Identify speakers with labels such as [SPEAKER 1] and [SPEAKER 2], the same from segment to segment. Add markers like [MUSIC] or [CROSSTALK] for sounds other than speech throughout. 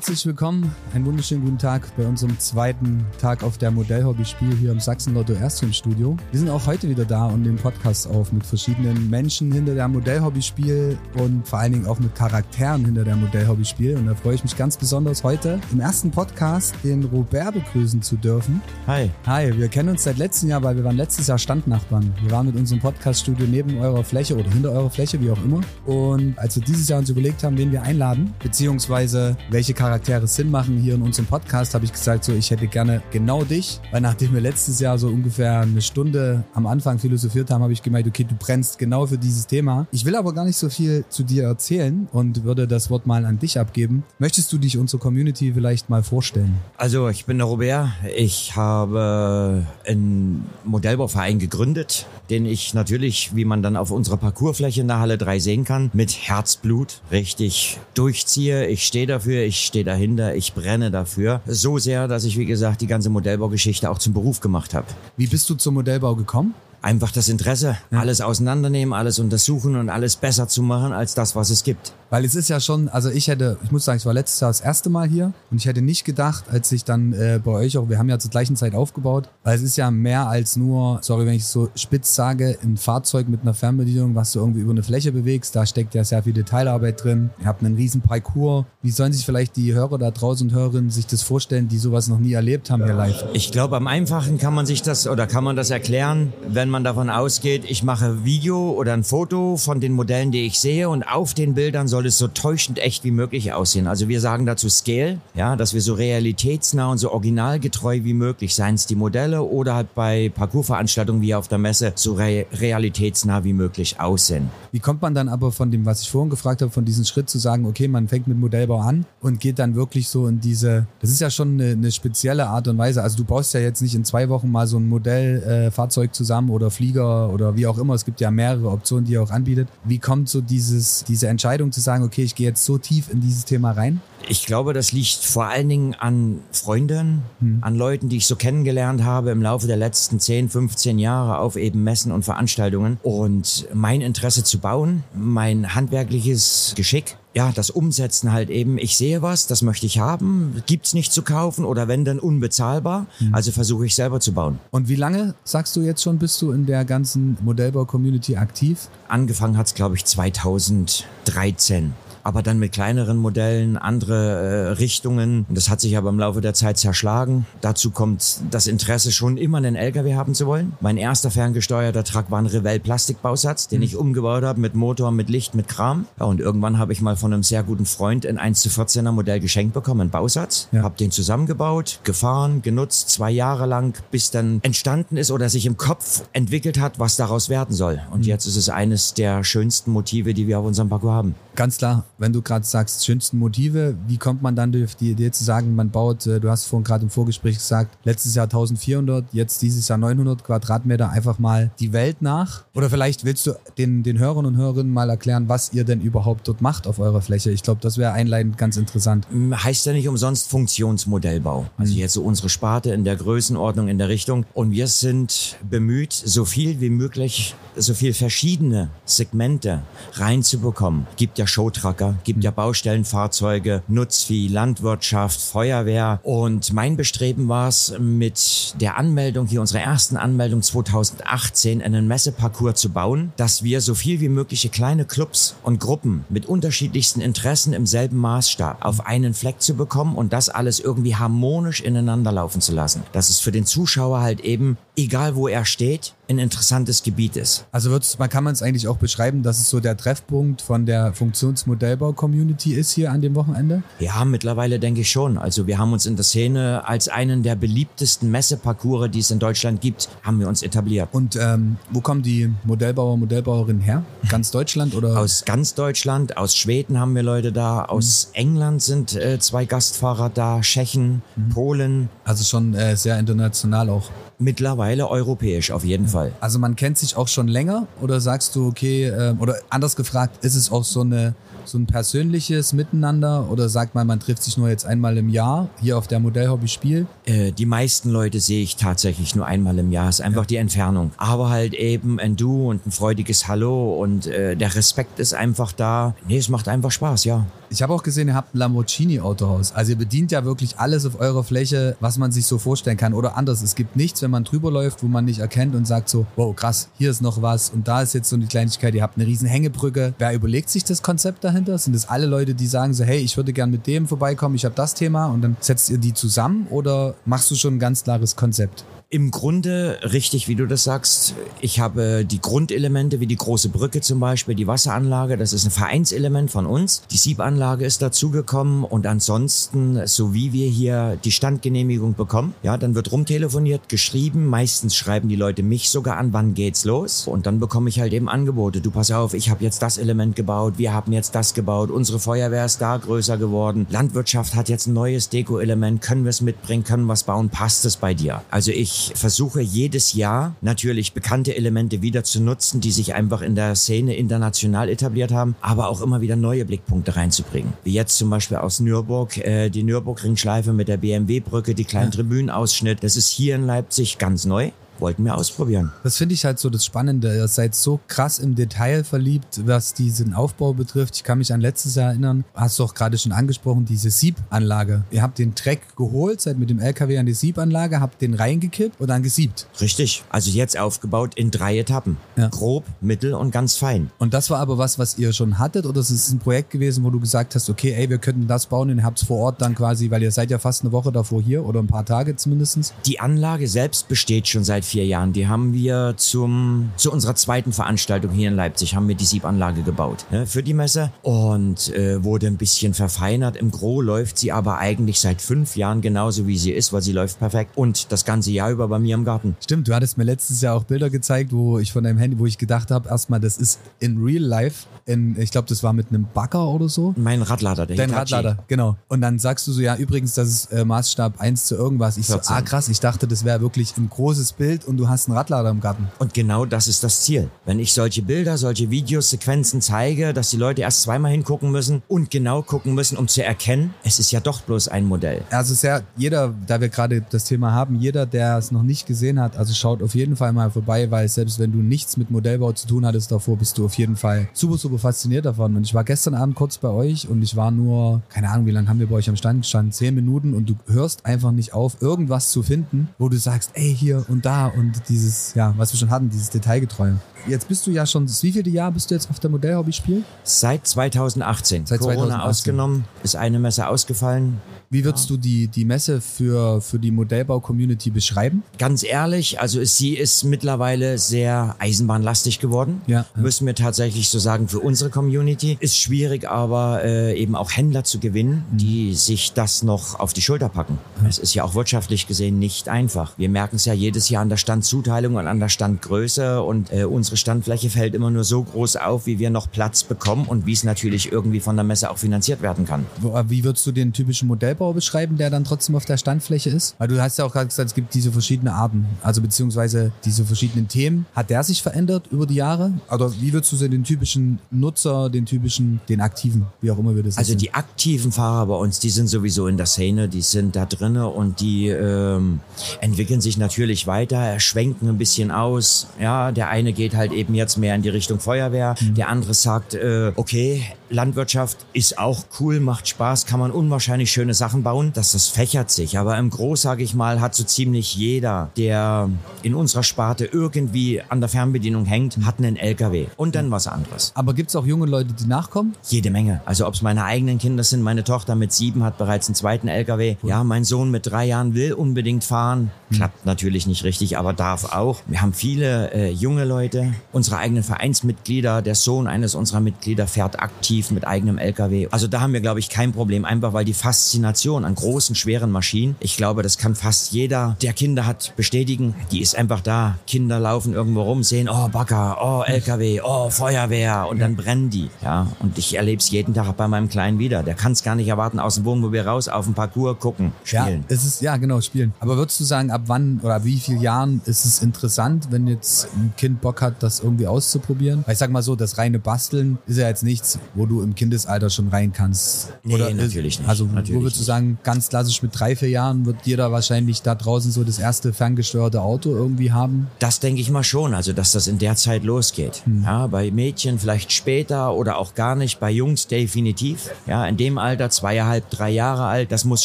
[SPEAKER 1] herzlich willkommen. Einen wunderschönen guten Tag bei unserem zweiten Tag auf der Modellhobby-Spiel hier im Sachsen Lotto Erstream Studio. Wir sind auch heute wieder da und nehmen Podcast auf mit verschiedenen Menschen hinter der Modellhobby-Spiel und vor allen Dingen auch mit Charakteren hinter der Modellhobby-Spiel. Und da freue ich mich ganz besonders heute im ersten Podcast den Robert begrüßen zu dürfen.
[SPEAKER 2] Hi.
[SPEAKER 1] Hi, wir kennen uns seit letztem Jahr, weil wir waren letztes Jahr Standnachbarn. Wir waren mit unserem Podcast-Studio neben eurer Fläche oder hinter eurer Fläche, wie auch immer. Und als wir dieses Jahr uns überlegt haben, wen wir einladen, beziehungsweise welche Charaktere Sinn machen hier in unserem Podcast, habe ich gesagt, so ich hätte gerne genau dich, weil nachdem wir letztes Jahr so ungefähr eine Stunde am Anfang philosophiert haben, habe ich gemeint, okay, du brennst genau für dieses Thema. Ich will aber gar nicht so viel zu dir erzählen und würde das Wort mal an dich abgeben. Möchtest du dich unserer Community vielleicht mal vorstellen?
[SPEAKER 2] Also ich bin der Robert. Ich habe einen Modellbauverein gegründet, den ich natürlich, wie man dann auf unserer Parcoursfläche in der Halle 3 sehen kann, mit Herzblut richtig durchziehe. Ich stehe dafür, ich stehe dahinter, ich brenne dafür. So sehr, dass ich, wie gesagt, die ganze Modellbaugeschichte auch zum Beruf gemacht habe.
[SPEAKER 1] Wie bist du zum Modellbau gekommen?
[SPEAKER 2] Einfach das Interesse, ja. alles auseinandernehmen, alles untersuchen und alles besser zu machen als das, was es gibt.
[SPEAKER 1] Weil es ist ja schon, also ich hätte, ich muss sagen, ich war letztes Jahr das erste Mal hier und ich hätte nicht gedacht, als ich dann äh, bei euch auch, wir haben ja zur gleichen Zeit aufgebaut, weil es ist ja mehr als nur, sorry, wenn ich so spitz sage, ein Fahrzeug mit einer Fernbedienung, was du irgendwie über eine Fläche bewegst, da steckt ja sehr viel Detailarbeit drin. Ihr habt einen riesen Parcours. Wie sollen sich vielleicht die Hörer da draußen und Hörerinnen sich das vorstellen, die sowas noch nie erlebt haben hier live?
[SPEAKER 2] Ich glaube, am einfachen kann man sich das oder kann man das erklären, wenn man davon ausgeht, ich mache Video oder ein Foto von den Modellen, die ich sehe und auf den Bildern soll es so täuschend echt wie möglich aussehen. Also wir sagen dazu Scale, ja, dass wir so realitätsnah und so originalgetreu wie möglich, seien es die Modelle oder halt bei Parcoursveranstaltungen wie auf der Messe, so re realitätsnah wie möglich aussehen.
[SPEAKER 1] Wie kommt man dann aber von dem, was ich vorhin gefragt habe, von diesem Schritt zu sagen, okay, man fängt mit Modellbau an und geht dann wirklich so in diese, das ist ja schon eine, eine spezielle Art und Weise. Also du baust ja jetzt nicht in zwei Wochen mal so ein Modellfahrzeug äh, zusammen oder Flieger oder wie auch immer. Es gibt ja mehrere Optionen, die ihr auch anbietet. Wie kommt so dieses, diese Entscheidung zu sagen, okay, ich gehe jetzt so tief in dieses Thema rein?
[SPEAKER 2] Ich glaube, das liegt vor allen Dingen an Freunden, hm. an Leuten, die ich so kennengelernt habe im Laufe der letzten 10, 15 Jahre auf eben Messen und Veranstaltungen. Und mein Interesse zu bauen, mein handwerkliches Geschick, ja, das Umsetzen halt eben, ich sehe was, das möchte ich haben, gibt's nicht zu kaufen oder wenn dann unbezahlbar, mhm. also versuche ich selber zu bauen.
[SPEAKER 1] Und wie lange, sagst du jetzt schon, bist du in der ganzen Modellbau-Community aktiv?
[SPEAKER 2] Angefangen hat's glaube ich 2013 aber dann mit kleineren Modellen, andere äh, Richtungen. Und das hat sich aber im Laufe der Zeit zerschlagen. Dazu kommt das Interesse, schon immer einen LKW haben zu wollen. Mein erster ferngesteuerter Truck war ein Revell Plastikbausatz, den ich umgebaut habe mit Motor, mit Licht, mit Kram. Ja, und irgendwann habe ich mal von einem sehr guten Freund ein 1 zu 14er Modell geschenkt bekommen, einen Bausatz. Ja. Habe den zusammengebaut, gefahren, genutzt, zwei Jahre lang, bis dann entstanden ist oder sich im Kopf entwickelt hat, was daraus werden soll. Und mhm. jetzt ist es eines der schönsten Motive, die wir auf unserem Parcours haben.
[SPEAKER 1] Ganz klar wenn du gerade sagst, schönsten Motive, wie kommt man dann durch die Idee zu sagen, man baut, äh, du hast vorhin gerade im Vorgespräch gesagt, letztes Jahr 1400, jetzt dieses Jahr 900 Quadratmeter, einfach mal die Welt nach? Oder vielleicht willst du den, den Hörern und Hörerinnen mal erklären, was ihr denn überhaupt dort macht auf eurer Fläche? Ich glaube, das wäre einleitend ganz interessant.
[SPEAKER 2] Heißt ja nicht umsonst Funktionsmodellbau. Also mhm. jetzt so unsere Sparte in der Größenordnung, in der Richtung. Und wir sind bemüht, so viel wie möglich, so viel verschiedene Segmente reinzubekommen. Gibt ja Showtrucker, gibt ja Baustellenfahrzeuge, Nutzvieh, Landwirtschaft, Feuerwehr. Und mein Bestreben war es, mit der Anmeldung, hier unserer ersten Anmeldung 2018, einen Messeparcours zu bauen, dass wir so viel wie mögliche kleine Clubs und Gruppen mit unterschiedlichsten Interessen im selben Maßstab auf einen Fleck zu bekommen und das alles irgendwie harmonisch ineinander laufen zu lassen. Dass es für den Zuschauer halt eben, egal wo er steht, ein interessantes Gebiet ist.
[SPEAKER 1] Also man kann man es eigentlich auch beschreiben, dass es so der Treffpunkt von der Funktionsmodellbau-Community ist hier an dem Wochenende?
[SPEAKER 2] Ja, mittlerweile denke ich schon. Also wir haben uns in der Szene als einen der beliebtesten Messeparcours, die es in Deutschland gibt, haben wir uns etabliert.
[SPEAKER 1] Und ähm, wo kommen die Modellbauer, Modellbauerinnen her? Ganz [LAUGHS] Deutschland oder?
[SPEAKER 2] Aus ganz Deutschland, aus Schweden haben wir Leute da, aus mhm. England sind äh, zwei Gastfahrer da, Tschechen, mhm. Polen.
[SPEAKER 1] Also schon äh, sehr international auch.
[SPEAKER 2] Mittlerweile europäisch auf jeden Fall.
[SPEAKER 1] Also man kennt sich auch schon länger oder sagst du, okay, äh, oder anders gefragt, ist es auch so eine so ein persönliches Miteinander oder sagt man, man trifft sich nur jetzt einmal im Jahr hier auf der Modellhobby Spiel?
[SPEAKER 2] Äh, die meisten Leute sehe ich tatsächlich nur einmal im Jahr. Ist einfach ja. die Entfernung. Aber halt eben ein Du und ein freudiges Hallo und äh, der Respekt ist einfach da. Nee, es macht einfach Spaß, ja.
[SPEAKER 1] Ich habe auch gesehen, ihr habt ein Lamborghini-Autohaus. Also ihr bedient ja wirklich alles auf eurer Fläche, was man sich so vorstellen kann. Oder anders, es gibt nichts, wenn man drüber läuft, wo man nicht erkennt und sagt so, wow, krass, hier ist noch was und da ist jetzt so eine Kleinigkeit, ihr habt eine riesen Hängebrücke. Wer überlegt sich das Konzept dahinter? Sind das alle Leute, die sagen so, hey, ich würde gern mit dem vorbeikommen, ich habe das Thema und dann setzt ihr die zusammen oder machst du schon ein ganz klares Konzept?
[SPEAKER 2] Im Grunde richtig, wie du das sagst. Ich habe die Grundelemente wie die große Brücke zum Beispiel, die Wasseranlage, das ist ein Vereinselement von uns. Die Siebanlage ist dazugekommen und ansonsten, so wie wir hier die Standgenehmigung bekommen, ja, dann wird rumtelefoniert, geschrieben. Meistens schreiben die Leute mich sogar an, wann geht's los? Und dann bekomme ich halt eben Angebote. Du pass auf, ich habe jetzt das Element gebaut, wir haben jetzt das gebaut, unsere Feuerwehr ist da größer geworden, Landwirtschaft hat jetzt ein neues Deko-Element, können wir es mitbringen, können wir es bauen, passt es bei dir? Also ich versuche jedes Jahr natürlich bekannte Elemente wieder zu nutzen, die sich einfach in der Szene international etabliert haben, aber auch immer wieder neue Blickpunkte reinzubringen. Wie jetzt zum Beispiel aus Nürburg, äh, die Nürburgringschleife mit der BMW-Brücke, die kleinen ja. Tribünenausschnitt. Das ist hier in Leipzig ganz neu wollten wir ausprobieren.
[SPEAKER 1] Das finde ich halt so das Spannende. Ihr seid so krass im Detail verliebt, was diesen Aufbau betrifft. Ich kann mich an letztes Jahr erinnern, hast du auch gerade schon angesprochen, diese Siebanlage. Ihr habt den Treck geholt, seid mit dem LKW an die Siebanlage, habt den reingekippt und dann gesiebt.
[SPEAKER 2] Richtig. Also jetzt aufgebaut in drei Etappen. Ja. Grob, mittel und ganz fein.
[SPEAKER 1] Und das war aber was, was ihr schon hattet oder ist es ein Projekt gewesen, wo du gesagt hast, okay, ey, wir könnten das bauen und ihr habt es vor Ort dann quasi, weil ihr seid ja fast eine Woche davor hier oder ein paar Tage zumindest.
[SPEAKER 2] Die Anlage selbst besteht schon seit vier Jahren. Die haben wir zum, zu unserer zweiten Veranstaltung hier in Leipzig, haben wir die Siebanlage gebaut ne, für die Messe und äh, wurde ein bisschen verfeinert. Im Gro läuft sie aber eigentlich seit fünf Jahren genauso wie sie ist, weil sie läuft perfekt und das ganze Jahr über bei mir im Garten.
[SPEAKER 1] Stimmt, du hattest mir letztes Jahr auch Bilder gezeigt, wo ich von deinem Handy, wo ich gedacht habe, erstmal, das ist in real life, in, ich glaube, das war mit einem Bagger oder so.
[SPEAKER 2] Mein Radlader,
[SPEAKER 1] der Dein Hitachi. Radlader, genau. Und dann sagst du so, ja, übrigens, das ist äh, Maßstab 1 zu irgendwas. Ich 14. so, ah krass, ich dachte, das wäre wirklich ein großes Bild und du hast einen Radlader im Garten.
[SPEAKER 2] Und genau das ist das Ziel. Wenn ich solche Bilder, solche Videos, Sequenzen zeige, dass die Leute erst zweimal hingucken müssen und genau gucken müssen, um zu erkennen, es ist ja doch bloß ein Modell.
[SPEAKER 1] Also sehr, jeder, da wir gerade das Thema haben, jeder, der es noch nicht gesehen hat, also schaut auf jeden Fall mal vorbei, weil selbst wenn du nichts mit Modellbau zu tun hattest davor, bist du auf jeden Fall super, super fasziniert davon. Und ich war gestern Abend kurz bei euch und ich war nur, keine Ahnung, wie lange haben wir bei euch am Stand gestanden? Zehn Minuten und du hörst einfach nicht auf, irgendwas zu finden, wo du sagst, ey, hier und da und dieses, ja, was wir schon hatten, dieses Detailgetreue. Jetzt bist du ja schon, wie viele Jahr bist du jetzt auf der Modellhobby-Spiel?
[SPEAKER 2] Seit 2018. Seit Corona 2018. ausgenommen, ist eine Messe ausgefallen.
[SPEAKER 1] Wie würdest ja. du die, die Messe für, für die Modellbau-Community beschreiben?
[SPEAKER 2] Ganz ehrlich, also sie ist mittlerweile sehr eisenbahnlastig geworden. Ja, ja. Müssen wir tatsächlich so sagen, für unsere Community. Ist schwierig, aber äh, eben auch Händler zu gewinnen, mhm. die sich das noch auf die Schulter packen. Es ist ja auch wirtschaftlich gesehen nicht einfach. Wir merken es ja jedes Jahr an der Standzuteilung und an der Standgröße und äh, unsere Standfläche fällt immer nur so groß auf, wie wir noch Platz bekommen und wie es natürlich irgendwie von der Messe auch finanziert werden kann.
[SPEAKER 1] Wie würdest du den typischen Modellbau beschreiben, der dann trotzdem auf der Standfläche ist? Weil du hast ja auch gerade gesagt, es gibt diese verschiedenen Arten, also beziehungsweise diese verschiedenen Themen. Hat der sich verändert über die Jahre? Oder wie würdest du so den typischen Nutzer, den typischen, den Aktiven, wie auch immer wir das
[SPEAKER 2] Also die aktiven Fahrer bei uns, die sind sowieso in der Szene, die sind da drinnen und die ähm, entwickeln sich natürlich weiter, schwenken ein bisschen aus. Ja, der eine geht halt eben jetzt mehr in die Richtung Feuerwehr, mhm. der andere sagt, äh, okay, Landwirtschaft ist auch cool, macht Spaß, kann man unwahrscheinlich schöne Sachen bauen, dass das fächert sich. Aber im Groß, sage ich mal, hat so ziemlich jeder, der in unserer Sparte irgendwie an der Fernbedienung hängt, hat einen LKW und dann was anderes.
[SPEAKER 1] Aber gibt es auch junge Leute, die nachkommen?
[SPEAKER 2] Jede Menge. Also ob es meine eigenen Kinder sind, meine Tochter mit sieben hat bereits einen zweiten LKW. Ja, mein Sohn mit drei Jahren will unbedingt fahren. Hm. Klappt natürlich nicht richtig, aber darf auch. Wir haben viele äh, junge Leute, unsere eigenen Vereinsmitglieder. Der Sohn eines unserer Mitglieder fährt aktiv mit eigenem LKW. Also da haben wir, glaube ich, kein Problem, einfach weil die Faszination an großen, schweren Maschinen. Ich glaube, das kann fast jeder, der Kinder hat, bestätigen. Die ist einfach da. Kinder laufen irgendwo rum, sehen, oh, Bagger, oh, LKW, oh, Feuerwehr und dann brennen die. Ja, und ich erlebe es jeden Tag bei meinem Kleinen wieder. Der kann es gar nicht erwarten, aus dem Wohnmobil raus, auf den Parcours gucken, spielen.
[SPEAKER 1] Ja, es ist, ja, genau, spielen. Aber würdest du sagen, ab wann oder wie vielen Jahren ist es interessant, wenn jetzt ein Kind Bock hat, das irgendwie auszuprobieren? Weil ich sag mal so, das reine Basteln ist ja jetzt nichts, wo du im Kindesalter schon rein kannst.
[SPEAKER 2] Nee,
[SPEAKER 1] Oder
[SPEAKER 2] natürlich nicht.
[SPEAKER 1] Also
[SPEAKER 2] natürlich
[SPEAKER 1] wo würdest du sagen, ganz klassisch mit drei, vier Jahren wird jeder wahrscheinlich da draußen so das erste ferngesteuerte Auto irgendwie haben?
[SPEAKER 2] Das denke ich mal schon, also dass das in der Zeit losgeht.
[SPEAKER 1] Hm.
[SPEAKER 2] Ja, bei Mädchen vielleicht später oder auch gar nicht, bei Jungs definitiv. Ja, in dem Alter, zweieinhalb, drei Jahre alt, das muss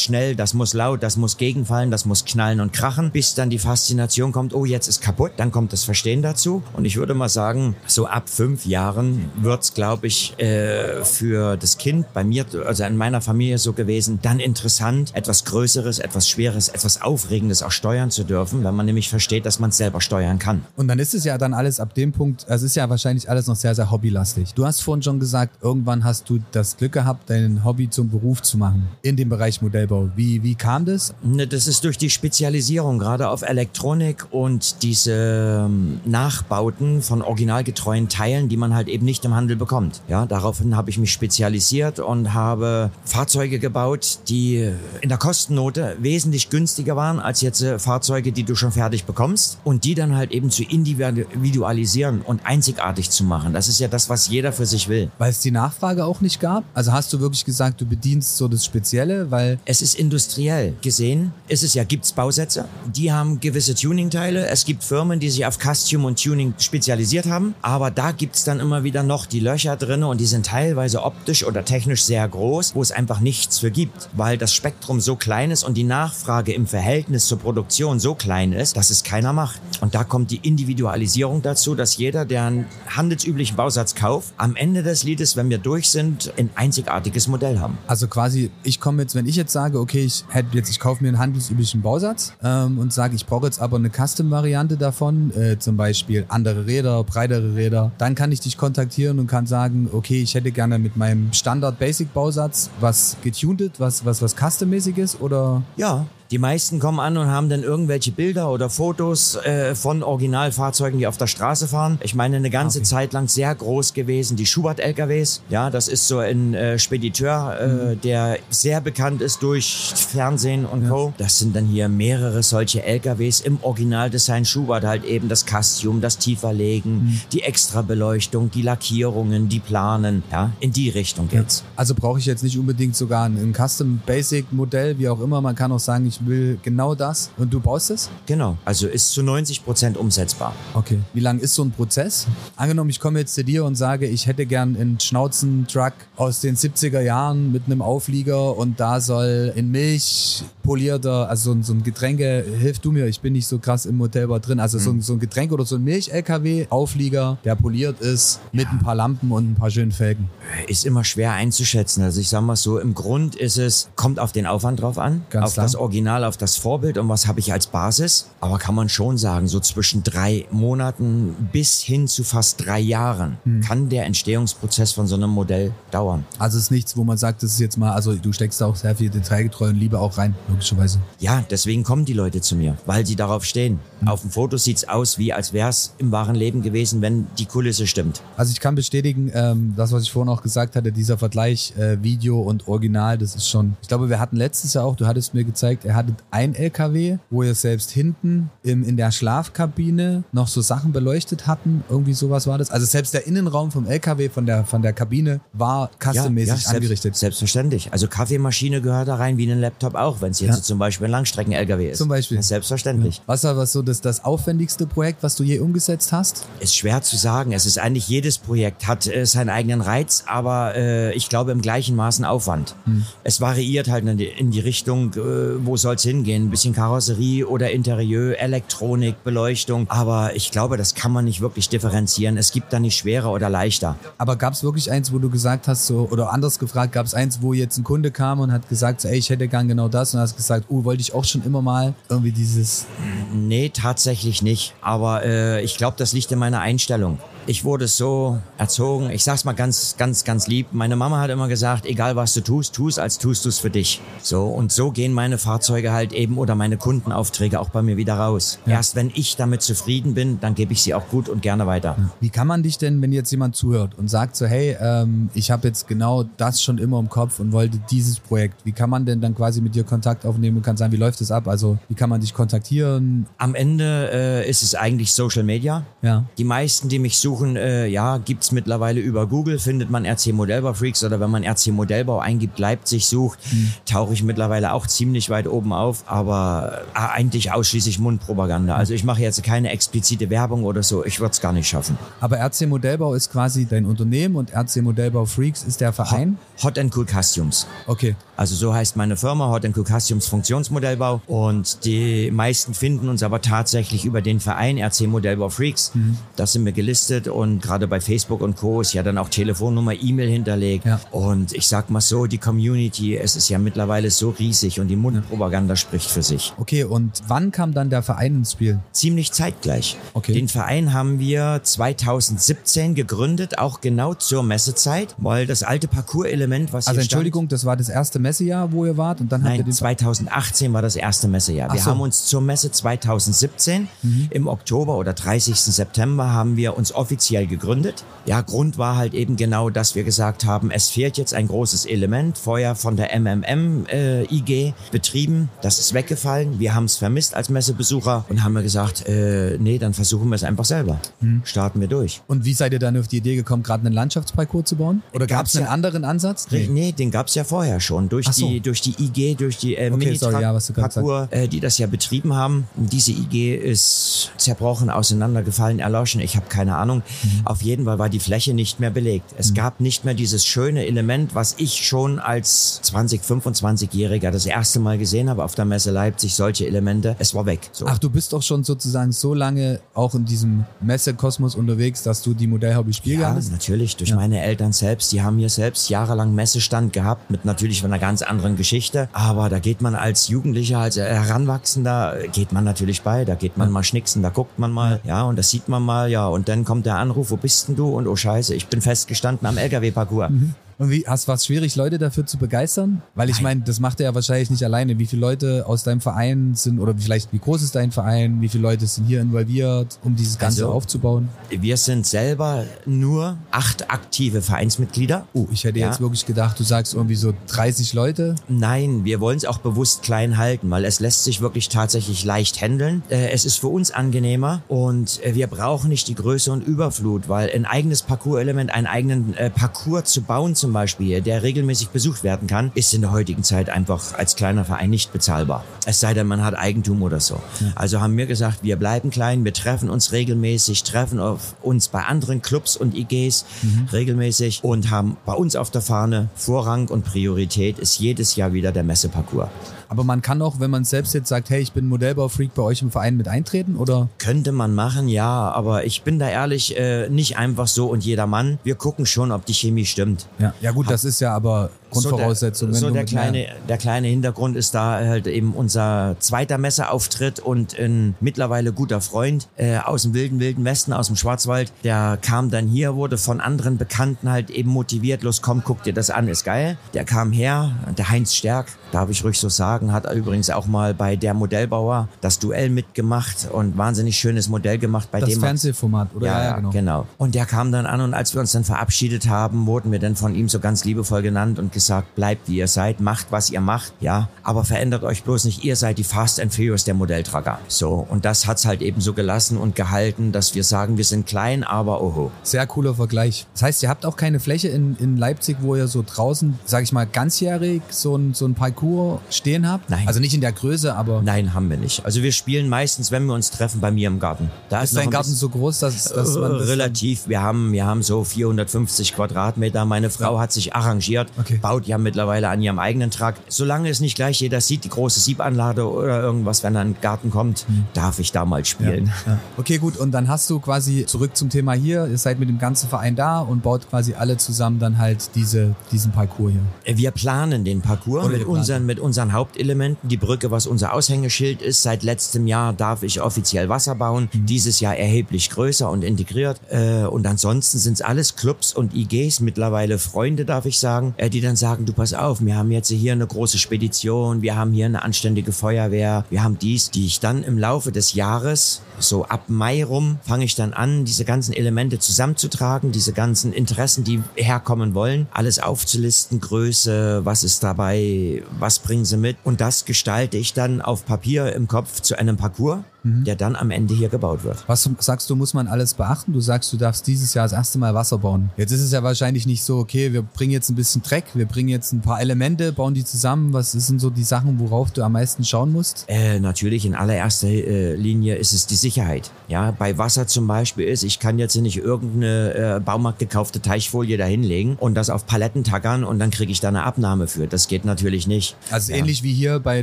[SPEAKER 2] schnell, das muss laut, das muss gegenfallen, das muss knallen und krachen, bis dann die Faszination kommt, oh, jetzt ist kaputt, dann kommt das Verstehen dazu. Und ich würde mal sagen, so ab fünf Jahren wird's, glaube ich, äh, für das Kind, bei mir, also in meiner Familie so gewesen, dann interessant, etwas Größeres, etwas Schweres, etwas Aufregendes auch steuern zu dürfen, wenn man nämlich versteht, dass man es selber steuern kann.
[SPEAKER 1] Und dann ist es ja dann alles ab dem Punkt, also es ist ja wahrscheinlich alles noch sehr, sehr hobbylastig. Du hast vorhin schon gesagt, irgendwann hast du das Glück gehabt, dein Hobby zum Beruf zu machen in dem Bereich Modellbau. Wie, wie kam das?
[SPEAKER 2] Ne, Das ist durch die Spezialisierung, gerade auf Elektronik und diese ähm, Nachbauten von originalgetreuen Teilen, die man halt eben nicht im Handel bekommt. Ja, daraufhin habe ich mich spezialisiert und habe Fahrzeuge gebaut, die in der Kostennote wesentlich günstiger waren als jetzt äh, Fahrzeuge, die du schon fertig bekommst und die dann halt eben zu individualisieren und einzigartig zu machen. Das ist ja das, was jeder für sich will.
[SPEAKER 1] Weil es die Nachfrage auch nicht gab? Also hast du wirklich gesagt, du bedienst so das Spezielle, weil
[SPEAKER 2] Es ist industriell gesehen, ist es ja, gibt's Bausätze, die haben gewisse Tuningteile. Es gibt Firmen, die sich auf Custom und Tuning spezialisiert haben, aber da gibt's dann immer wieder noch die Löcher drin und die sind teilweise optisch oder technisch sehr groß, wo es einfach nichts für gibt, weil das Spektrum so klein ist und die Nachfrage im Verhältnis zur Produktion so klein ist, dass es keiner macht. Und da kommt die Individualisierung dazu, dass jeder, der einen handelsüblichen Bausatz kauft, am Ende des Liedes, wenn wir durch sind, ein einzigartiges Modell haben.
[SPEAKER 1] Also quasi, ich komme jetzt, wenn ich jetzt sage, okay, ich hätte jetzt, ich kaufe mir einen handelsüblichen Bausatz ähm, und sage, ich brauche jetzt aber eine Custom-Variante davon, äh, zum Beispiel andere Räder, breitere Räder, dann kann ich dich kontaktieren und kann sagen, okay, ich hätte gerne mit meinem Standard-Basic-Bausatz was getuned, was was was custom-mäßig ist oder?
[SPEAKER 2] Ja, die meisten kommen an und haben dann irgendwelche Bilder oder Fotos äh, von Originalfahrzeugen, die auf der Straße fahren. Ich meine, eine ganze
[SPEAKER 1] Okay.
[SPEAKER 2] Zeit lang sehr groß gewesen, die Schubert-LKWs. Ja, das ist so ein äh, Spediteur, äh, der sehr bekannt ist durch Fernsehen und Co. Das sind dann hier mehrere solche LKWs im Originaldesign Schubert, halt eben das Costume, das Tieferlegen, die Extrabeleuchtung, die Lackierungen, die Planen. Ja, in die Richtung geht's.
[SPEAKER 1] Also brauche ich jetzt nicht unbedingt sogar ein, ein Custom Basic Modell, wie auch immer. Man kann auch sagen, ich will genau das und du baust es?
[SPEAKER 2] Genau, also ist zu 90 Prozent umsetzbar.
[SPEAKER 1] Okay. Wie lang ist so ein Prozess? Angenommen, ich komme jetzt zu dir und sage, ich hätte gern einen Schnauzen-Truck aus den 70er Jahren mit einem Auflieger und da soll in Milch polierter, also so ein, so ein Getränke, hilf du mir, ich bin nicht so krass im Modellbau drin, also so, ein, so ein Getränk oder so ein Milch-LKW, Auflieger, der poliert ist, mit ein paar Lampen und ein paar schönen Felgen.
[SPEAKER 2] Ist immer schwer einzuschätzen. Also ich sag mal so, im Grund ist es, kommt auf den Aufwand drauf an,
[SPEAKER 1] Ganz
[SPEAKER 2] auf
[SPEAKER 1] klar.
[SPEAKER 2] das Original, auf das Vorbild und was habe ich als Basis. Aber kann man schon sagen, so zwischen drei Monaten bis hin zu fast drei Jahren
[SPEAKER 1] Hm.
[SPEAKER 2] kann der Entstehungsprozess von so einem Modell dauern.
[SPEAKER 1] Also es ist nichts, wo man sagt, das ist jetzt mal, also du steckst da auch sehr viel Detailgetreu und Liebe auch rein, logischerweise.
[SPEAKER 2] Ja, deswegen kommen die Leute zu mir, weil sie darauf stehen.
[SPEAKER 1] Hm.
[SPEAKER 2] Auf dem Foto sieht's aus, wie als wäre es im wahren Leben gewesen, wenn die Kulisse stimmt.
[SPEAKER 1] Also ich kann bestätigen, ähm, das, was ich vorhin auch gesagt hatte, dieser Vergleich äh, Video und Original, das ist schon, ich glaube, wir hatten letztes Jahr auch, du hattest mir gezeigt, er hatte ein LKW, wo ihr selbst hinten im, in der Schlafkabine noch so Sachen beleuchtet hatten, irgendwie sowas war das. Also selbst der Innenraum vom LKW, von der, von der Kabine, war custommäßig
[SPEAKER 2] selbst-
[SPEAKER 1] angerichtet.
[SPEAKER 2] Selbstverständlich. Also Kaffeemaschine gehört da rein wie ein Laptop auch, wenn es jetzt
[SPEAKER 1] Ja.
[SPEAKER 2] zum Beispiel ein Langstrecken-LKW ist.
[SPEAKER 1] Zum Beispiel.
[SPEAKER 2] Ja, selbstverständlich.
[SPEAKER 1] Was war was so das, das aufwendigste Projekt, was du je umgesetzt hast?
[SPEAKER 2] Ist schwer zu sagen. Es ist eigentlich jedes Projekt hat äh, seinen eigenen Reiz, aber äh, ich glaube im gleichen Maßen Aufwand.
[SPEAKER 1] Hm.
[SPEAKER 2] Es variiert halt in die, in die Richtung, äh, wo soll es hingehen? Ein bisschen Karosserie oder Interieur, Elektronik, Beleuchtung. Aber ich glaube, das kann man nicht wirklich differenzieren. Es gibt da nicht schwerer oder leichter.
[SPEAKER 1] Aber gab es wirklich eins, wo du gesagt hast, so, oder anders gefragt, gab es eins, wo jetzt ein Kunde kam und hat gesagt, so, ey, ich hätte gern genau das und hast gesagt, oh, wollte ich auch schon immer mal irgendwie dieses,
[SPEAKER 2] Nee, tatsächlich nicht. Aber äh, ich glaube, das liegt in meiner Einstellung. Ich wurde so erzogen, ich sag's mal ganz, ganz, ganz lieb. Meine Mama hat immer gesagt, egal was du tust, tu's, als tust du's für dich. So, und so gehen meine Fahrzeuge halt eben oder meine Kundenaufträge auch bei mir wieder raus. Erst wenn ich damit zufrieden bin, dann gebe ich sie auch gut und gerne weiter.
[SPEAKER 1] Wie kann man dich denn, wenn jetzt jemand zuhört und sagt so, hey, ähm, ich habe jetzt genau das schon immer im Kopf und wollte dieses Projekt, wie kann man denn dann quasi mit dir Kontakt aufnehmen und kann sagen, wie läuft es ab? Also wie kann man dich kontaktieren?
[SPEAKER 2] Am Ende äh, ist es eigentlich Social Media.
[SPEAKER 1] Ja.
[SPEAKER 2] Die meisten, die mich suchen, suchen, äh, ja, gibt's mittlerweile über Google, findet man RC Modellbau Freaks oder wenn man RC Modellbau eingibt, Leipzig sucht, mhm. tauche ich mittlerweile auch ziemlich weit oben auf, aber äh, eigentlich ausschließlich Mundpropaganda. Also ich mache jetzt keine explizite Werbung oder so, ich würde es gar nicht schaffen.
[SPEAKER 1] Aber RC Modellbau ist quasi dein Unternehmen und RC Modellbau Freaks ist der Verein?
[SPEAKER 2] Hot and Cool Customs.
[SPEAKER 1] Okay.
[SPEAKER 2] Also so heißt meine Firma, Hot Cool Customs Funktionsmodellbau. Und die meisten finden uns aber tatsächlich über den Verein RC Modellbau Freaks. Mhm. Da sind wir gelistet und gerade bei Facebook und Co. ist ja dann auch Telefonnummer, E-Mail hinterlegt. Ja. Und ich sag mal so, die Community, es ist ja mittlerweile so riesig und die Mundpropaganda ja. spricht für sich.
[SPEAKER 1] Okay, und wann kam dann der Verein ins Spiel?
[SPEAKER 2] Ziemlich zeitgleich.
[SPEAKER 1] Okay.
[SPEAKER 2] Den Verein haben wir 2017 gegründet, auch genau zur Messezeit, weil das alte Parcours-Element, was
[SPEAKER 1] Also Entschuldigung, stand, das war das erste Messejahr, wo ihr wart? Und dann
[SPEAKER 2] Nein,
[SPEAKER 1] habt ihr den
[SPEAKER 2] 2018 war das erste Messejahr. Wir so. haben uns zur Messe 2017 mhm. im Oktober oder 30. September haben wir uns offiziell gegründet. Ja, Grund war halt eben genau, dass wir gesagt haben, es fehlt jetzt ein großes Element, vorher von der MMM äh, IG betrieben. Das ist weggefallen. Wir haben es vermisst als Messebesucher und haben gesagt, äh, nee, dann versuchen wir es einfach selber. Mhm. Starten wir durch.
[SPEAKER 1] Und wie seid ihr dann auf die Idee gekommen, gerade einen Landschaftsparcours zu bauen? Oder gab es einen ja, anderen Ansatz?
[SPEAKER 2] Nee, nee den gab es ja vorher schon durch so. die durch die IG, durch die äh, okay, sorry, ja, Parcours, äh, die das ja betrieben haben. Diese IG ist zerbrochen, auseinandergefallen, erloschen. Ich habe keine Ahnung. Mhm. Auf jeden Fall war die Fläche nicht mehr belegt. Es mhm. gab nicht mehr dieses schöne Element, was ich schon als 20, 25-Jähriger das erste Mal gesehen habe auf der Messe Leipzig. Solche Elemente. Es war weg.
[SPEAKER 1] So. Ach, du bist doch schon sozusagen so lange auch in diesem Messekosmos unterwegs, dass du die Modellhobby spielst. Ja,
[SPEAKER 2] natürlich. Durch ja. meine Eltern selbst. Die haben hier selbst jahrelang Messestand gehabt mit natürlich einer ganz anderen Geschichte. Aber da geht man als Jugendlicher, als Heranwachsender, geht man natürlich bei. Da geht man mal schnicksen, da guckt man mal, ja, und das sieht man mal, ja. Und dann kommt der Anruf, wo bist denn du? Und oh Scheiße, ich bin festgestanden am LKW-Parcours. Mhm.
[SPEAKER 1] Und wie hast was schwierig, Leute dafür zu begeistern? Weil ich meine, das macht er ja wahrscheinlich nicht alleine. Wie viele Leute aus deinem Verein sind oder vielleicht wie groß ist dein Verein? Wie viele Leute sind hier involviert, um dieses Ganze also, aufzubauen?
[SPEAKER 2] Wir sind selber nur acht aktive Vereinsmitglieder.
[SPEAKER 1] Oh, ich hätte ja. jetzt wirklich gedacht, du sagst irgendwie so 30 Leute.
[SPEAKER 2] Nein, wir wollen es auch bewusst klein halten, weil es lässt sich wirklich tatsächlich leicht handeln. Äh, es ist für uns angenehmer und äh, wir brauchen nicht die Größe und Überflut, weil ein eigenes Parcours-Element, einen eigenen äh, Parcours zu bauen zum Beispiel, der regelmäßig besucht werden kann, ist in der heutigen Zeit einfach als kleiner Verein nicht bezahlbar. Es sei denn, man hat Eigentum oder so. Ja. Also haben wir gesagt, wir bleiben klein, wir treffen uns regelmäßig, treffen auf uns bei anderen Clubs und IGs mhm. regelmäßig und haben bei uns auf der Fahne Vorrang und Priorität ist jedes Jahr wieder der Messeparcours.
[SPEAKER 1] Aber man kann auch, wenn man selbst jetzt sagt, hey, ich bin Modellbaufreak, bei euch im Verein mit eintreten, oder?
[SPEAKER 2] Könnte man machen, ja, aber ich bin da ehrlich äh, nicht einfach so und jeder Mann. Wir gucken schon, ob die Chemie stimmt.
[SPEAKER 1] Ja, ja gut, das ist ja aber Grundvoraussetzung.
[SPEAKER 2] So, der, so der kleine, der kleine Hintergrund ist da halt eben unser zweiter Messeauftritt und ein mittlerweile guter Freund äh, aus dem wilden, wilden Westen, aus dem Schwarzwald, der kam dann hier, wurde von anderen Bekannten halt eben motiviert, los komm, guck dir das an, ist geil. Der kam her, der Heinz Stärk, darf ich ruhig so sagen, hat übrigens auch mal bei der Modellbauer das Duell mitgemacht und wahnsinnig schönes Modell gemacht bei
[SPEAKER 1] das
[SPEAKER 2] dem.
[SPEAKER 1] Das Fernsehformat, oder?
[SPEAKER 2] Ja, ja, genau. genau. Und der kam dann an und als wir uns dann verabschiedet haben, wurden wir dann von ihm so ganz liebevoll genannt und gesagt, bleibt wie ihr seid, macht was ihr macht, ja, aber verändert euch bloß nicht, ihr seid die Fast and Furious der Modelltrager. So, und das hat's halt eben so gelassen und gehalten, dass wir sagen, wir sind klein, aber oho.
[SPEAKER 1] Sehr cooler Vergleich. Das heißt, ihr habt auch keine Fläche in, in Leipzig, wo ihr so draußen, sag ich mal, ganzjährig so ein, so ein Parcours stehen habt?
[SPEAKER 2] Nein.
[SPEAKER 1] Also nicht in der Größe, aber.
[SPEAKER 2] Nein, haben wir nicht. Also wir spielen meistens, wenn wir uns treffen, bei mir im Garten.
[SPEAKER 1] Da ist, ist dein Garten so groß, dass, dass man.
[SPEAKER 2] Das relativ. Wir haben, wir haben so 450 Quadratmeter. Meine Frau ja. hat sich arrangiert, okay. baut ja mittlerweile an ihrem eigenen Trakt. Solange es nicht gleich jeder sieht, die große Siebanlage oder irgendwas, wenn dann ein Garten kommt, mhm. darf ich da mal spielen.
[SPEAKER 1] Ja. Ja. Okay, gut. Und dann hast du quasi zurück zum Thema hier. Ihr seid mit dem ganzen Verein da und baut quasi alle zusammen dann halt diese, diesen Parcours hier.
[SPEAKER 2] Wir planen den Parcours mit unseren, mit unseren Hauptelementen. Die Brücke, was unser Aushängeschild ist. Seit letztem Jahr darf ich offiziell Wasser bauen. Mhm. Dieses Jahr erheblich größer und integriert. Äh, und ansonsten sind es alles Clubs und IGs, mittlerweile Freunde, darf ich sagen, äh, die dann sagen, du pass auf, wir haben jetzt hier eine große Spedition, wir haben hier eine anständige Feuerwehr, wir haben dies, die ich dann im Laufe des Jahres, so ab Mai rum, fange ich dann an, diese ganzen Elemente zusammenzutragen, diese ganzen Interessen, die herkommen wollen, alles aufzulisten, Größe, was ist dabei, was bringen sie mit und das gestalte ich dann auf Papier im Kopf zu einem Parcours der dann am Ende hier gebaut wird.
[SPEAKER 1] Was sagst du, muss man alles beachten? Du sagst, du darfst dieses Jahr das erste Mal Wasser bauen. Jetzt ist es ja wahrscheinlich nicht so, okay, wir bringen jetzt ein bisschen Dreck, wir bringen jetzt ein paar Elemente, bauen die zusammen. Was sind so die Sachen, worauf du am meisten schauen musst?
[SPEAKER 2] Äh, natürlich in allererster äh, Linie ist es die Sicherheit. Ja, bei Wasser zum Beispiel ist, ich kann jetzt nicht irgendeine äh, Baumarkt gekaufte Teichfolie da hinlegen und das auf Paletten tackern und dann kriege ich da eine Abnahme für. Das geht natürlich nicht.
[SPEAKER 1] Also ja. ähnlich wie hier bei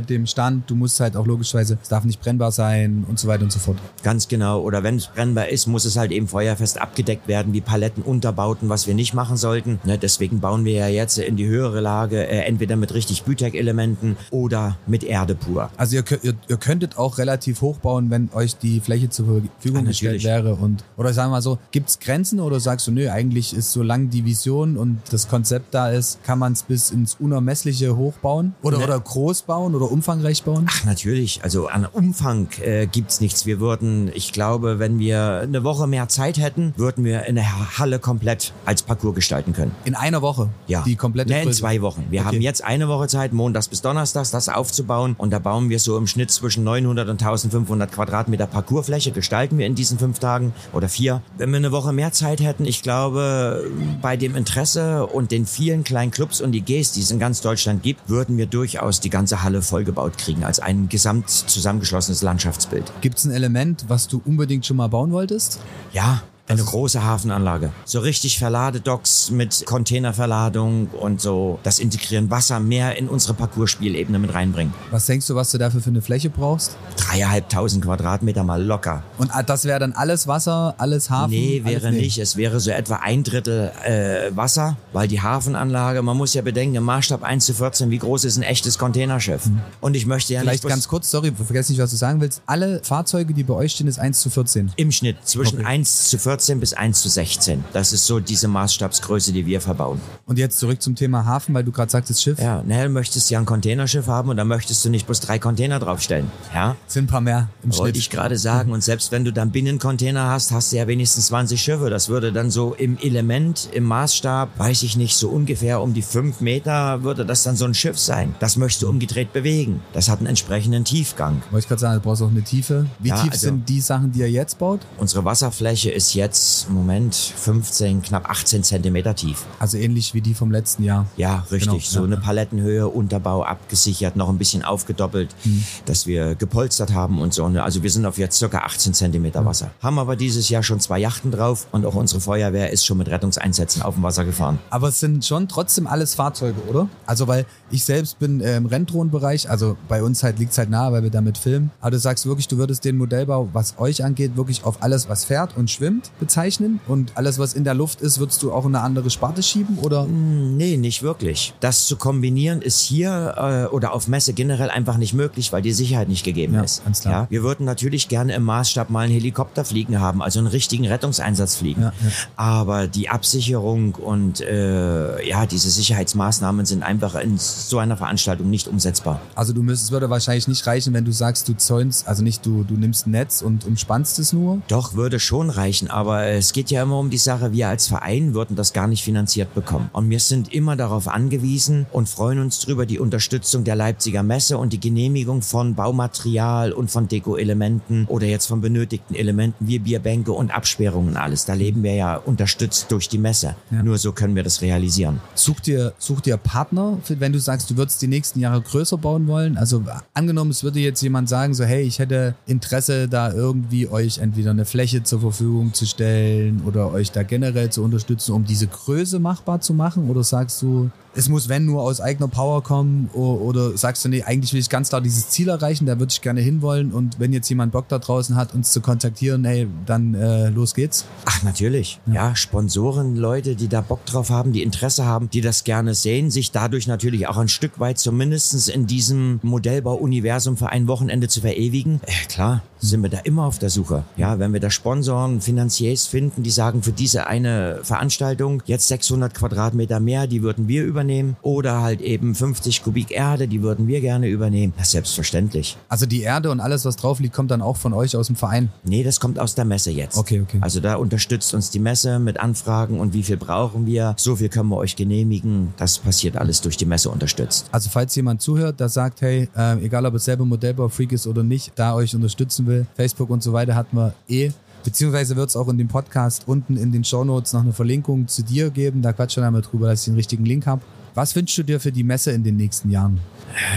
[SPEAKER 1] dem Stand, du musst halt auch logischerweise, es darf nicht brennbar sein und so weiter und so fort.
[SPEAKER 2] Ganz genau. Oder wenn es brennbar ist, muss es halt eben feuerfest abgedeckt werden, wie Paletten, Unterbauten, was wir nicht machen sollten. Ne, deswegen bauen wir ja jetzt in die höhere Lage, äh, entweder mit richtig Bütek-Elementen oder mit Erde pur.
[SPEAKER 1] Also ihr, ihr, ihr, könntet auch relativ hoch bauen, wenn euch die Fläche zur Verfügung ja, gestellt wäre. Und, oder sagen wir mal so, gibt es Grenzen oder sagst du, nö, eigentlich ist solange die Vision und das Konzept da ist, kann man es bis ins Unermessliche hochbauen? Oder, ne. oder groß bauen oder umfangreich bauen?
[SPEAKER 2] Ach, natürlich. Also an Umfang äh, es nichts. Wir würden, ich glaube, wenn wir eine Woche mehr Zeit hätten, würden wir eine Halle komplett als Parcours gestalten können.
[SPEAKER 1] In einer Woche?
[SPEAKER 2] Ja.
[SPEAKER 1] Die komplette
[SPEAKER 2] nee, in zwei Wochen. Wir okay. haben jetzt eine Woche Zeit, montags bis donnerstags, das aufzubauen. Und da bauen wir so im Schnitt zwischen 900 und 1500 Quadratmeter Parcoursfläche, gestalten wir in diesen fünf Tagen oder vier. Wenn wir eine Woche mehr Zeit hätten, ich glaube, bei dem Interesse und den vielen kleinen Clubs und die Gs, die es in ganz Deutschland gibt, würden wir durchaus die ganze Halle vollgebaut kriegen als ein gesamt zusammengeschlossenes Landschaftsbild.
[SPEAKER 1] Gibt es ein Element, was du unbedingt schon mal bauen wolltest?
[SPEAKER 2] Ja, eine große Hafenanlage. So richtig Verladedocks mit Containerverladung und so das Integrieren Wasser mehr in unsere Parcourspielebene mit reinbringen.
[SPEAKER 1] Was denkst du, was du dafür für eine Fläche brauchst?
[SPEAKER 2] Dreieinhalbtausend Quadratmeter mal locker.
[SPEAKER 1] Und ah, das wäre dann alles Wasser, alles Hafen?
[SPEAKER 2] Nee, wäre nicht. Es wäre so etwa ein Drittel äh, Wasser, weil die Hafenanlage, man muss ja bedenken, im Maßstab 1 zu 14, wie groß ist ein echtes Containerschiff? Mhm. Und ich möchte ja
[SPEAKER 1] Vielleicht
[SPEAKER 2] nicht...
[SPEAKER 1] ganz kurz, sorry, vergesse nicht, was du sagen willst. Alle Fahrzeuge, die bei euch stehen, ist 1 zu 14?
[SPEAKER 2] Im Schnitt, zwischen okay. 1 zu 14 14 bis 1 zu 16. Das ist so diese Maßstabsgröße, die wir verbauen.
[SPEAKER 1] Und jetzt zurück zum Thema Hafen, weil du gerade sagtest Schiff.
[SPEAKER 2] Ja, ne, möchtest ja ein Containerschiff haben und da möchtest du nicht bloß drei Container draufstellen. Ja?
[SPEAKER 1] Sind ein paar mehr
[SPEAKER 2] im Schnitt. Wollte ich gerade sagen. Und selbst wenn du dann Binnencontainer hast, hast du ja wenigstens 20 Schiffe. Das würde dann so im Element, im Maßstab, weiß ich nicht, so ungefähr um die 5 Meter würde das dann so ein Schiff sein. Das möchtest du umgedreht bewegen. Das hat einen entsprechenden Tiefgang.
[SPEAKER 1] Wollte ich gerade sagen, du brauchst auch eine Tiefe. Wie ja, tief also sind die Sachen, die ihr jetzt baut?
[SPEAKER 2] Unsere Wasserfläche ist jetzt jetzt im Moment 15, knapp 18 Zentimeter tief.
[SPEAKER 1] Also ähnlich wie die vom letzten Jahr.
[SPEAKER 2] Ja, richtig. Genau, so ja. eine Palettenhöhe, Unterbau abgesichert, noch ein bisschen aufgedoppelt, hm. dass wir gepolstert haben und so. Also wir sind auf jetzt circa 18 Zentimeter hm. Wasser. Haben aber dieses Jahr schon zwei Yachten drauf und auch unsere Feuerwehr ist schon mit Rettungseinsätzen auf dem Wasser gefahren.
[SPEAKER 1] Aber es sind schon trotzdem alles Fahrzeuge, oder? Also weil ich selbst bin äh, im Renndrohnenbereich, also bei uns halt liegt es halt nahe, weil wir damit filmen. Aber du sagst wirklich, du würdest den Modellbau, was euch angeht, wirklich auf alles, was fährt und schwimmt, bezeichnen? Und alles, was in der Luft ist, würdest du auch in eine andere Sparte schieben? Oder?
[SPEAKER 2] Mm, nee, nicht wirklich. Das zu kombinieren ist hier äh, oder auf Messe generell einfach nicht möglich, weil die Sicherheit nicht gegeben
[SPEAKER 1] ja,
[SPEAKER 2] ist.
[SPEAKER 1] Ganz klar. Ja,
[SPEAKER 2] wir würden natürlich gerne im Maßstab mal einen Helikopter fliegen haben, also einen richtigen Rettungseinsatz fliegen.
[SPEAKER 1] Ja, ja.
[SPEAKER 2] Aber die Absicherung und äh, ja, diese Sicherheitsmaßnahmen sind einfach in so einer Veranstaltung nicht umsetzbar.
[SPEAKER 1] Also du müsstest, würde wahrscheinlich nicht reichen, wenn du sagst, du zäunst, also nicht du, du nimmst ein Netz und umspannst es nur?
[SPEAKER 2] Doch, würde schon reichen, aber es geht ja immer um die Sache, wir als Verein würden das gar nicht finanziert bekommen. Und wir sind immer darauf angewiesen und freuen uns darüber, die Unterstützung der Leipziger Messe und die Genehmigung von Baumaterial und von Deko-Elementen oder jetzt von benötigten Elementen wie Bierbänke und Absperrungen alles. Da leben wir ja unterstützt durch die Messe. Ja. Nur so können wir das realisieren.
[SPEAKER 1] Such dir, such dir Partner, wenn du sagst, du würdest die nächsten Jahre größer bauen wollen. Also angenommen, es würde jetzt jemand sagen, so hey, ich hätte Interesse, da irgendwie euch entweder eine Fläche zur Verfügung zu stellen oder euch da generell zu unterstützen, um diese Größe machbar zu machen? Oder sagst du, es muss, wenn nur aus eigener Power kommen oder sagst du, nee, eigentlich will ich ganz klar dieses Ziel erreichen, da würde ich gerne hinwollen und wenn jetzt jemand Bock da draußen hat, uns zu kontaktieren, hey, dann äh, los geht's?
[SPEAKER 2] Ach, natürlich. Ja. ja, Sponsoren, Leute, die da Bock drauf haben, die Interesse haben, die das gerne sehen, sich dadurch natürlich auch ein Stück weit zumindest in diesem Modellbau-Universum für ein Wochenende zu verewigen. Äh, klar, sind wir da immer auf der Suche. Ja, wenn wir da Sponsoren, Finanziers finden, die sagen, für diese eine Veranstaltung jetzt 600 Quadratmeter mehr, die würden wir über übernehmen oder halt eben 50 Kubik Erde, die würden wir gerne übernehmen. Das ist selbstverständlich.
[SPEAKER 1] Also die Erde und alles, was drauf liegt, kommt dann auch von euch aus dem Verein?
[SPEAKER 2] Nee, das kommt aus der Messe jetzt.
[SPEAKER 1] Okay, okay.
[SPEAKER 2] Also da unterstützt uns die Messe mit Anfragen und wie viel brauchen wir, so viel können wir euch genehmigen. Das passiert alles durch die Messe unterstützt.
[SPEAKER 1] Also falls jemand zuhört, der sagt, hey, äh, egal ob es selber Modellbaufreak ist oder nicht, da euch unterstützen will, will. Facebook und so weiter hat man eh. Beziehungsweise wird es auch in dem Podcast unten in den Show Notes noch eine Verlinkung zu dir geben. Da quatschen wir einmal drüber, dass ich den richtigen Link habe. Was wünschst du dir für die Messe in den nächsten Jahren?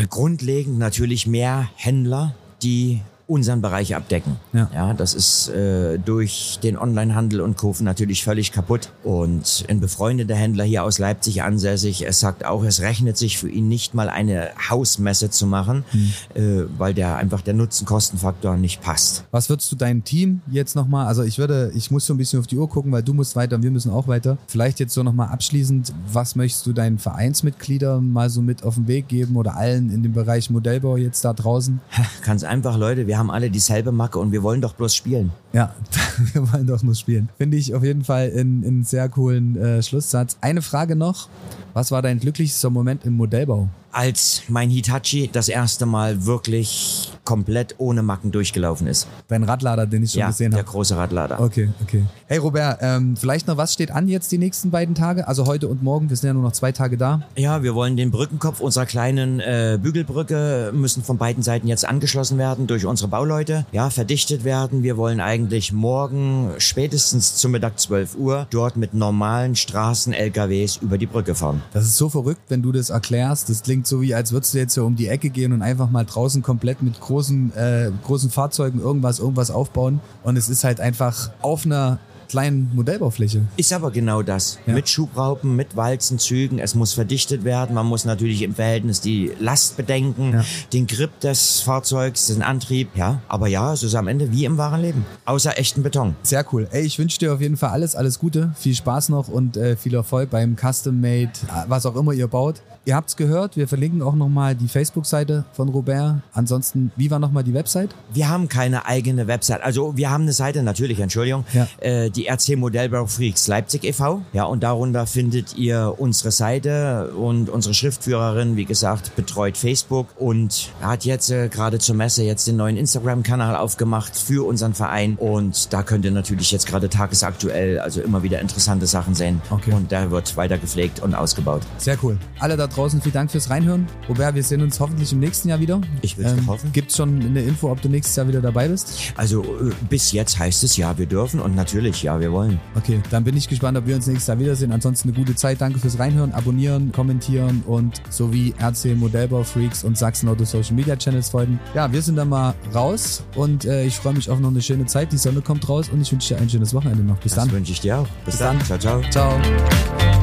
[SPEAKER 2] Grundlegend natürlich mehr Händler, die unseren Bereich abdecken.
[SPEAKER 1] Ja.
[SPEAKER 2] ja das ist äh, durch den Onlinehandel und Kurven natürlich völlig kaputt. Und ein befreundeter Händler hier aus Leipzig ansässig, er sagt auch, es rechnet sich für ihn nicht mal eine Hausmesse zu machen,
[SPEAKER 1] Hm.
[SPEAKER 2] äh, weil der einfach der Nutzen-Kosten-Faktor nicht passt.
[SPEAKER 1] Was würdest du deinem Team jetzt nochmal, also ich würde, ich muss so ein bisschen auf die Uhr gucken, weil du musst weiter und wir müssen auch weiter. Vielleicht jetzt so nochmal abschließend, was möchtest du deinen Vereinsmitgliedern mal so mit auf den Weg geben oder allen in dem Bereich Modellbau jetzt da draußen? [LAUGHS]
[SPEAKER 2] Ganz einfach, Leute, wir haben alle dieselbe Macke und wir wollen doch bloß spielen.
[SPEAKER 1] Ja, [LAUGHS] wir wollen doch nur spielen. Finde ich auf jeden Fall einen, sehr coolen äh, Schlusssatz. Eine Frage noch. Was war dein glücklichster Moment im Modellbau?
[SPEAKER 2] Als mein Hitachi das erste Mal wirklich komplett ohne Macken durchgelaufen ist.
[SPEAKER 1] Dein Radlader, den ich schon
[SPEAKER 2] ja,
[SPEAKER 1] gesehen
[SPEAKER 2] der
[SPEAKER 1] habe.
[SPEAKER 2] große Radlader.
[SPEAKER 1] Okay, okay. Hey Robert, ähm, vielleicht noch was steht an jetzt die nächsten beiden Tage? Also heute und morgen, wir sind ja nur noch zwei Tage da.
[SPEAKER 2] Ja, wir wollen den Brückenkopf unserer kleinen äh, Bügelbrücke müssen von beiden Seiten jetzt angeschlossen werden durch unsere Bauleute. Ja, verdichtet werden. Wir wollen eigentlich morgen spätestens zum Mittag 12 Uhr dort mit normalen Straßen-LKWs über die Brücke fahren.
[SPEAKER 1] Das ist so verrückt, wenn du das erklärst. Das klingt so wie, als würdest du jetzt so um die Ecke gehen und einfach mal draußen komplett mit großen, äh, großen Fahrzeugen irgendwas, irgendwas aufbauen. Und es ist halt einfach auf einer kleinen Modellbaufläche.
[SPEAKER 2] Ist aber genau das.
[SPEAKER 1] Ja.
[SPEAKER 2] Mit Schubraupen, mit Walzenzügen. Es muss verdichtet werden. Man muss natürlich im Verhältnis die Last bedenken,
[SPEAKER 1] Ja.
[SPEAKER 2] den Grip des Fahrzeugs, den Antrieb. Ja, aber ja, es ist am Ende wie im wahren Leben. Außer echten Beton.
[SPEAKER 1] Sehr cool. Ey, ich wünsche dir auf jeden Fall alles, alles Gute, viel Spaß noch und äh, viel Erfolg beim Custom Made, was auch immer ihr baut. Ihr habt's gehört, wir verlinken auch nochmal die Facebook-Seite von Robert. Ansonsten, wie war nochmal die Website?
[SPEAKER 2] Wir haben keine eigene Website. Also wir haben eine Seite natürlich, Entschuldigung,
[SPEAKER 1] Ja.
[SPEAKER 2] äh, die RC Modellbau Freaks Leipzig e.V. Ja, und darunter findet ihr unsere Seite und unsere Schriftführerin, wie gesagt, betreut Facebook und hat jetzt äh, gerade zur Messe jetzt den neuen Instagram-Kanal aufgemacht für unseren Verein und da könnt ihr natürlich jetzt gerade tagesaktuell also immer wieder interessante Sachen sehen
[SPEAKER 1] Okay.
[SPEAKER 2] und da wird weiter gepflegt und ausgebaut.
[SPEAKER 1] Sehr cool. Alle da draußen, vielen Dank fürs Reinhören. Robert, wir sehen uns hoffentlich im nächsten Jahr wieder.
[SPEAKER 2] Ich will's doch hoffen.
[SPEAKER 1] Gibt's schon eine Info, ob du nächstes Jahr wieder dabei bist?
[SPEAKER 2] Also äh, bis jetzt heißt es ja, wir dürfen und natürlich ja, wir wollen.
[SPEAKER 1] Okay, dann bin ich gespannt, ob wir uns nächstes Jahr wiedersehen. Ansonsten eine gute Zeit. Danke fürs Reinhören, Abonnieren, Kommentieren und sowie RC Modellbau Freaks und Sachsen Auto Social Media Channels folgen. Ja, wir sind dann mal raus und äh, ich freue mich auf noch eine schöne Zeit. Die Sonne kommt raus und ich wünsche dir ein schönes Wochenende noch. Bis
[SPEAKER 2] Das
[SPEAKER 1] dann.
[SPEAKER 2] wünsche ich dir auch. Bis,
[SPEAKER 1] Bis
[SPEAKER 2] dann.
[SPEAKER 1] dann.
[SPEAKER 2] Ciao, ciao.
[SPEAKER 1] Ciao.